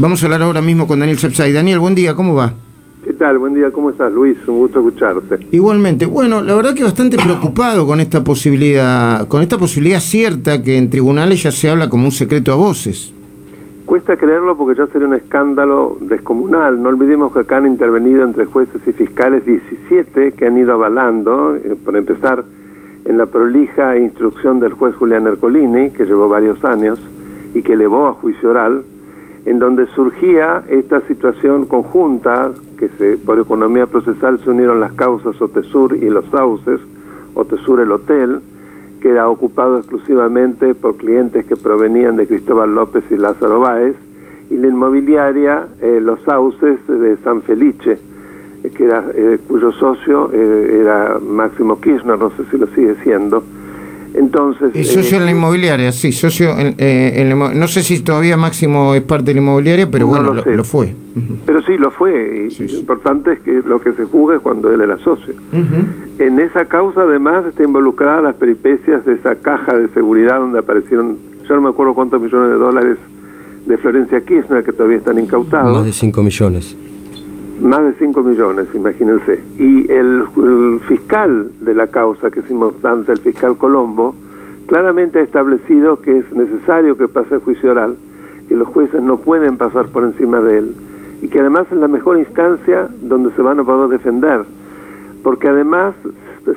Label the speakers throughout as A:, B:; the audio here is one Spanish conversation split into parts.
A: Vamos a hablar ahora mismo con Daniel Sepsay. Daniel, buen día, ¿cómo va?
B: ¿Qué tal? Buen día, ¿cómo estás, Luis? Un gusto escucharte.
A: Igualmente. Bueno, la verdad que bastante preocupado con esta posibilidad, con esta posibilidad cierta que en tribunales ya se habla como un secreto a voces.
B: Cuesta creerlo porque ya sería un escándalo descomunal. No olvidemos que acá han intervenido entre jueces y fiscales 17 que han ido avalando, eh, por empezar, en la prolija instrucción del juez Julián Ercolini, que llevó varios años y que elevó a juicio oral, en donde surgía esta situación conjunta, que se, por economía procesal se unieron las causas Otesur y los sauces, Otesur el hotel, que era ocupado exclusivamente por clientes que provenían de Cristóbal López y Lázaro Báez, y la inmobiliaria eh, Los Sauces de San Felice, eh, que eh, cuyo socio era Máximo Kirchner, no sé si lo sigue siendo. Entonces,
A: y socio en la inmobiliaria, sí, socio en, no sé si todavía Máximo es parte de la inmobiliaria, pero bueno, lo, fue.
B: Pero sí, lo fue, y lo importante es que lo que se juzga es cuando él era socio. En esa causa además está involucrada las peripecias de esa caja de seguridad donde aparecieron, yo no me acuerdo cuántos millones de dólares de Florencia Kirchner que todavía están incautados.
C: Más de 5 millones.
B: Más de 5 millones, imagínense. Y el, fiscal de la causa, que es importante, el fiscal Colombo, claramente ha establecido que es necesario que pase el juicio oral, que los jueces no pueden pasar por encima de él, y que además es la mejor instancia donde se van a poder defender, porque además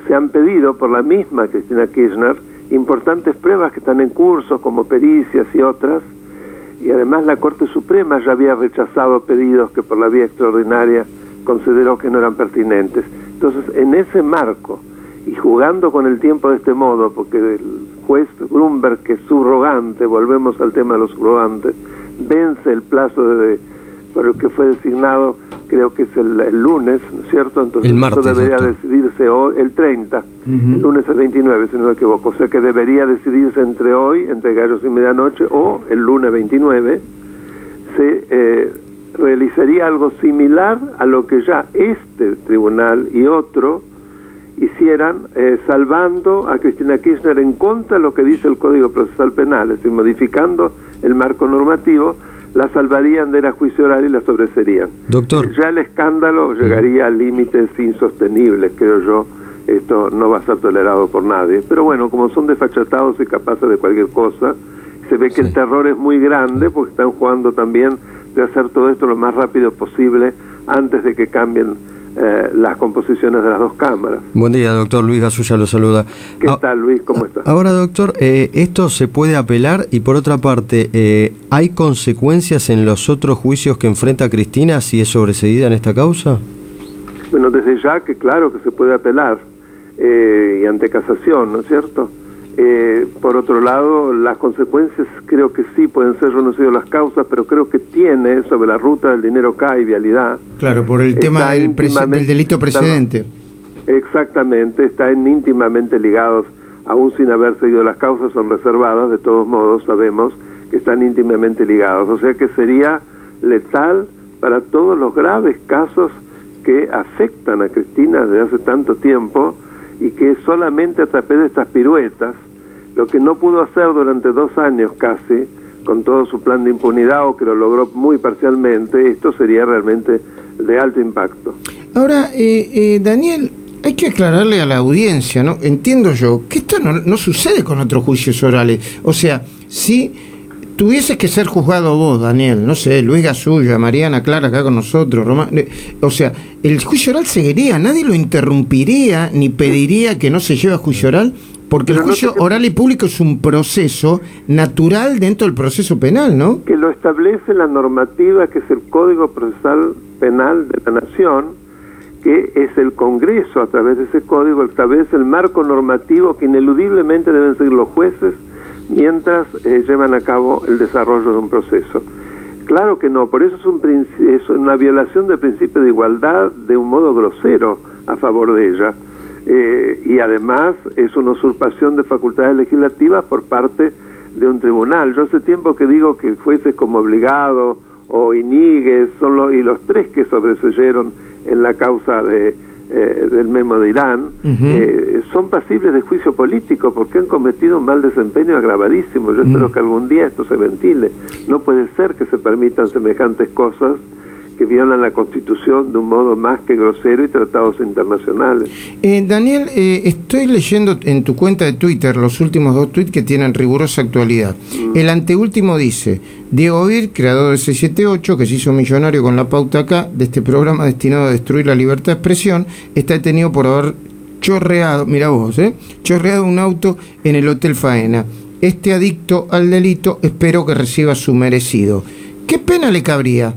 B: se han pedido por la misma Cristina Kirchner importantes pruebas que están en curso, como pericias y otras, y además la Corte Suprema ya había rechazado pedidos que por la vía extraordinaria consideró que no eran pertinentes. Entonces, en ese marco, y jugando con el tiempo de este modo, porque el juez Grunberg, que es subrogante, volvemos al tema de los subrogantes, vence el plazo de, por el que fue designado creo que es el, lunes, ¿no es cierto? Entonces
C: el martes,
B: debería decidirse hoy, el 30, el lunes el 29, si no me equivoco. O sea que debería decidirse entre hoy, entre gallos y medianoche, o el lunes 29, se eh, realizaría algo similar a lo que ya este tribunal y otro hicieran, eh, salvando a Cristina Kirchner en contra de lo que dice el Código Procesal Penal, es decir, modificando el marco normativo la salvarían de la juicio oral y la sobreserían.
C: Doctor.
B: Ya el escándalo llegaría a límites insostenibles, creo yo. Esto no va a ser tolerado por nadie. Pero bueno, como son desfachatados y capaces de cualquier cosa, se ve que el terror es muy grande porque están jugando también de hacer todo esto lo más rápido posible antes de que cambien eh, las composiciones de las dos cámaras.
C: Buen día, doctor Luis Gasulla lo saluda.
B: ¿Qué ah, tal, Luis? ¿Cómo estás?
C: Ahora, doctor, eh, esto se puede apelar y por otra parte, eh, ¿hay consecuencias en los otros juicios que enfrenta Cristina si es sobreseída en esta causa?
B: Bueno, desde ya que claro que se puede apelar y ante casación, ¿no es cierto? Eh, por otro lado, las consecuencias creo que sí pueden ser, yo no sé las causas, pero creo que tiene sobre la ruta del dinero K y vialidad.
A: Claro, por el tema del, delito precedente.
B: exactamente, están íntimamente ligados, aún sin haber seguido las causas, son reservadas, de todos modos sabemos que están íntimamente ligados. O sea que sería letal para todos los graves casos que afectan a Cristina desde hace tanto tiempo y que solamente a través de estas piruetas, lo que no pudo hacer durante dos años casi, con todo su plan de impunidad o que lo logró muy parcialmente, esto sería realmente de alto impacto.
A: Ahora, eh, eh, Daniel, hay que aclararle a la audiencia, ¿no? Entiendo yo que esto no, sucede con otros juicios orales. O sea, sí tuvieses que ser juzgado vos, Daniel, no sé, Luis Gasulla, Mariana Clara acá con nosotros, Román, eh, o sea, el juicio oral seguiría, nadie lo interrumpiría ni pediría que no se lleve a juicio oral, porque el juicio oral y público es un proceso natural dentro del proceso penal, ¿no?
B: Que lo establece la normativa que es el Código Procesal Penal de la Nación, que es el Congreso a través de ese código establece el marco normativo que ineludiblemente deben seguir los jueces, mientras eh, llevan a cabo el desarrollo de un proceso. Claro que no, por eso es, un, es una violación del principio de igualdad de un modo grosero a favor de ella. Eh, y además es una usurpación de facultades legislativas por parte de un tribunal. Yo hace tiempo que digo que jueces como Obligado o Iníguez son los, y los tres que sobreseyeron en la causa de eh, del memo de Irán, eh, son pasibles de juicio político porque han cometido un mal desempeño agravadísimo. Yo espero que algún día esto se ventile. No puede ser que se permitan semejantes cosas que violan la Constitución de un modo más que grosero y tratados internacionales.
A: Eh, Daniel, eh, estoy leyendo en tu cuenta de Twitter los últimos dos tweets que tienen rigurosa actualidad. Mm. El anteúltimo dice, Diego Ir, creador de 678, que se hizo millonario con la pauta acá, de este programa destinado a destruir la libertad de expresión, está detenido por haber chorreado, mira vos, eh, chorreado un auto en el Hotel Faena. Este adicto al delito espero que reciba su merecido. ¿Qué pena le cabría?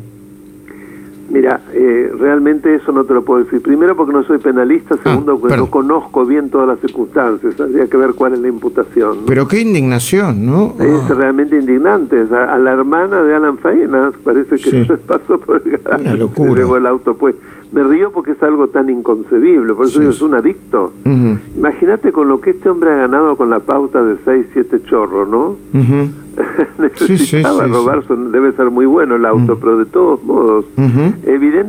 B: Mira, eh, realmente eso no te lo puedo decir. Primero porque no soy penalista, ah, segundo porque no conozco bien todas las circunstancias. Habría que ver cuál es la imputación.
A: Pero qué indignación, ¿no?
B: Es ah. realmente indignante. A, la hermana de Alan Faena parece que se pasó por el
A: locura.
B: el auto pues. Me río porque es algo tan inconcebible, por eso es un adicto. Imagínate con lo que este hombre ha ganado con la pauta de 6, 7 chorros, ¿no? necesitaba robar, debe ser muy bueno el auto, pero de todos modos, evidentemente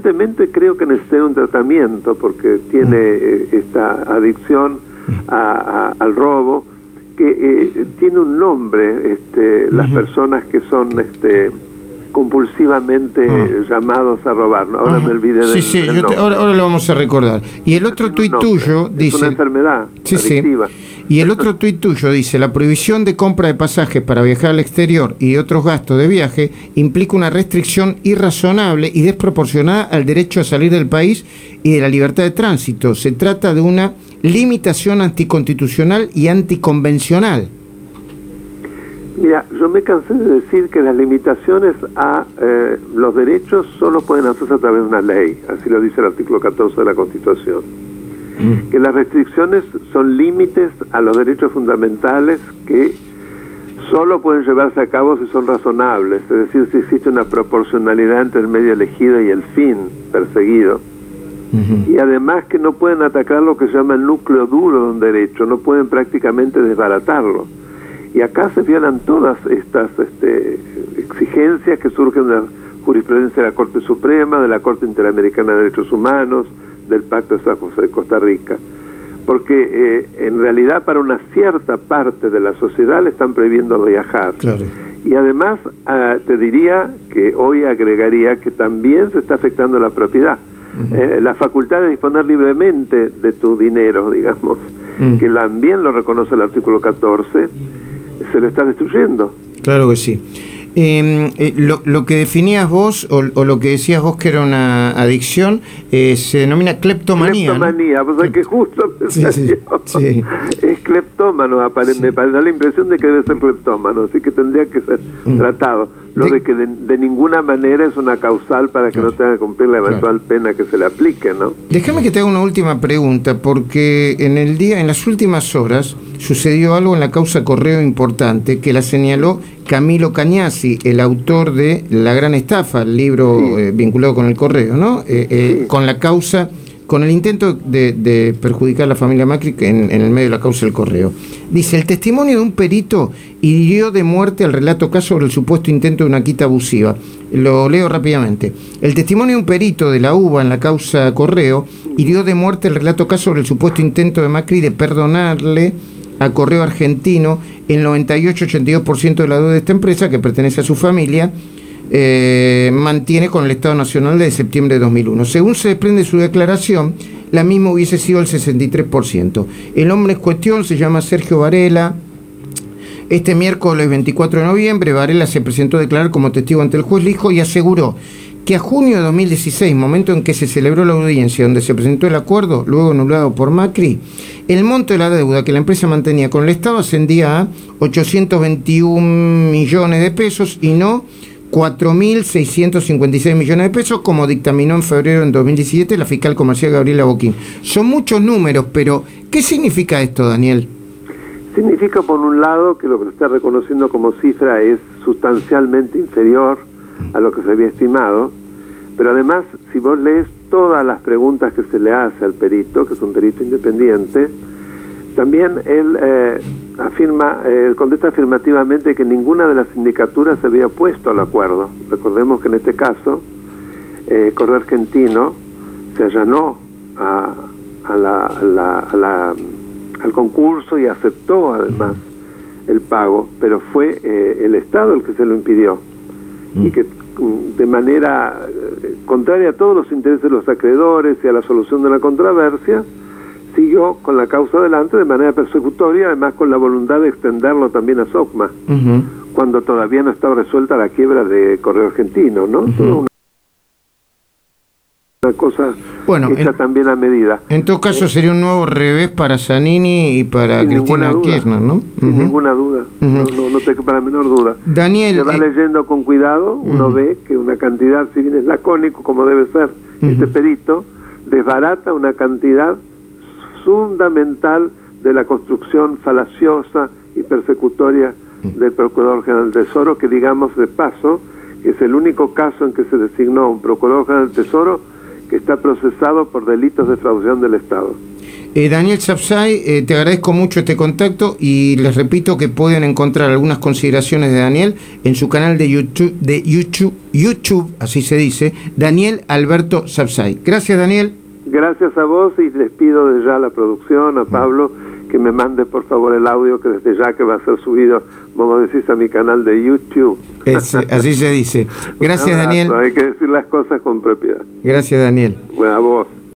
B: creo que necesita un tratamiento porque tiene eh, esta adicción al robo que eh, tiene un nombre, este, las personas que son este, compulsivamente llamados a robar. Ahora me olvidé de
A: Sí, sí, ahora, lo vamos a recordar. Y el otro tuit tuyo dice...
B: Es una enfermedad sí, Sí.
A: Y el otro tuit tuyo dice, la prohibición de compra de pasajes para viajar al exterior y otros gastos de viaje implica una restricción irrazonable y desproporcionada al derecho a salir del país y de la libertad de tránsito. Se trata de una limitación anticonstitucional y anticonvencional.
B: Mira, yo me cansé de decir que las limitaciones a eh, los derechos solo pueden hacerse a través de una ley, así lo dice el artículo 14 de la Constitución. Mm. que las restricciones son límites a los derechos fundamentales que solo pueden llevarse a cabo si son razonables, es decir, si existe una proporcionalidad entre el medio elegido y el fin perseguido. Y además que no pueden atacar lo que se llama el núcleo duro de un derecho, no pueden prácticamente desbaratarlo. Y acá se violan todas estas este, exigencias que surgen de la jurisprudencia de la Corte Suprema, de la Corte Interamericana de Derechos Humanos, del Pacto de San José de Costa Rica. Porque eh, en realidad para una cierta parte de la sociedad le están prohibiendo viajar. Y además ah, te diría que hoy agregaría que también se está afectando la propiedad. Eh, la facultad de disponer libremente de tu dinero, digamos, mm. que también lo reconoce el artículo 14, se lo está destruyendo.
A: Claro que sí. Em, eh, lo, que definías vos o, lo que decías vos que era una adicción eh, se denomina cleptomanía.
B: Cleptomanía, pues que justo es cleptómano, me da la impresión de que debe ser cleptómano, así que tendría que ser mm. tratado. Lo de, que de, ninguna manera es una causal para que no tenga que cumplir la eventual pena que se le aplique, ¿no?
A: Déjame que te haga una última pregunta, porque en el día, en las últimas horas, sucedió algo en la causa Correo importante que la señaló Camilo Cañasi, el autor de La Gran Estafa, el libro eh, vinculado con el Correo, ¿no? Eh, eh, con la causa con el intento de, perjudicar a la familia Macri en, el medio de la causa del correo. Dice, el testimonio de un perito hirió de muerte al relato caso sobre el supuesto intento de una quita abusiva. Lo leo rápidamente. El testimonio de un perito de la UBA en la causa correo hirió de muerte el relato caso sobre el supuesto intento de Macri de perdonarle a Correo Argentino el 98-82% de la deuda de esta empresa que pertenece a su familia eh, mantiene con el Estado Nacional de septiembre de 2001. Según se desprende su declaración, la misma hubiese sido el 63%. El hombre en cuestión se llama Sergio Varela. Este miércoles 24 de noviembre, Varela se presentó a declarar como testigo ante el juez Lijo y aseguró que a junio de 2016, momento en que se celebró la audiencia donde se presentó el acuerdo, luego anulado por Macri, el monto de la deuda que la empresa mantenía con el Estado ascendía a 821 millones de pesos y no 4.656 millones de pesos, como dictaminó en febrero de 2017 la fiscal comercial Gabriela Boquín. Son muchos números, pero ¿qué significa esto, Daniel?
B: Significa, por un lado, que lo que se está reconociendo como cifra es sustancialmente inferior a lo que se había estimado, pero además, si vos lees todas las preguntas que se le hace al perito, que es un perito independiente, también él eh, afirma, eh, contesta afirmativamente que ninguna de las sindicaturas se había opuesto al acuerdo. Recordemos que en este caso, eh, Correo Argentino se allanó a, a la, a la- a la- al concurso y aceptó además el pago, pero fue eh, el Estado el que se lo impidió y que mm, de manera eh, contraria a todos los intereses de los acreedores y a la solución de la controversia, siguió con la causa adelante de manera persecutoria, además con la voluntad de extenderlo también a SOCMA, cuando todavía no estaba resuelta la quiebra de Correo Argentino, ¿no? Una cosa
A: Bueno,
B: hecha
A: en-
B: también a medida.
A: En todo caso sería un nuevo revés para Zanini y para
B: Sin
A: Cristina
B: ninguna duda.
A: Kirchner, ¿no?
B: Sin
A: Ujú.
B: ninguna duda, no, no, no te quepa la menor duda.
A: Daniel,
B: Se va
A: eh,
B: leyendo con cuidado, uno ve que una cantidad, si bien es lacónico, como debe ser este perito, desbarata una cantidad fundamental de la construcción falaciosa y persecutoria del Procurador General del Tesoro, que digamos de paso, es el único caso en que se designó un Procurador General del Tesoro que está procesado por delitos de fraude del Estado.
A: eh, Daniel Sapsay, eh, te agradezco mucho este contacto y les repito que pueden encontrar algunas consideraciones de Daniel en su canal de YouTube, de YouTube, YouTube así se dice, Daniel Alberto Sapsay. Gracias, Daniel.
B: Gracias a vos y les pido de ya a la producción, a Pablo, que me mande por favor el audio que desde ya que va a ser subido, como decís, a mi canal de YouTube.
A: Es, eh, así se dice. Gracias,
B: abrazo,
A: Daniel.
B: Hay que decir las cosas con propiedad.
A: Gracias, Daniel.
B: Bueno, a vos.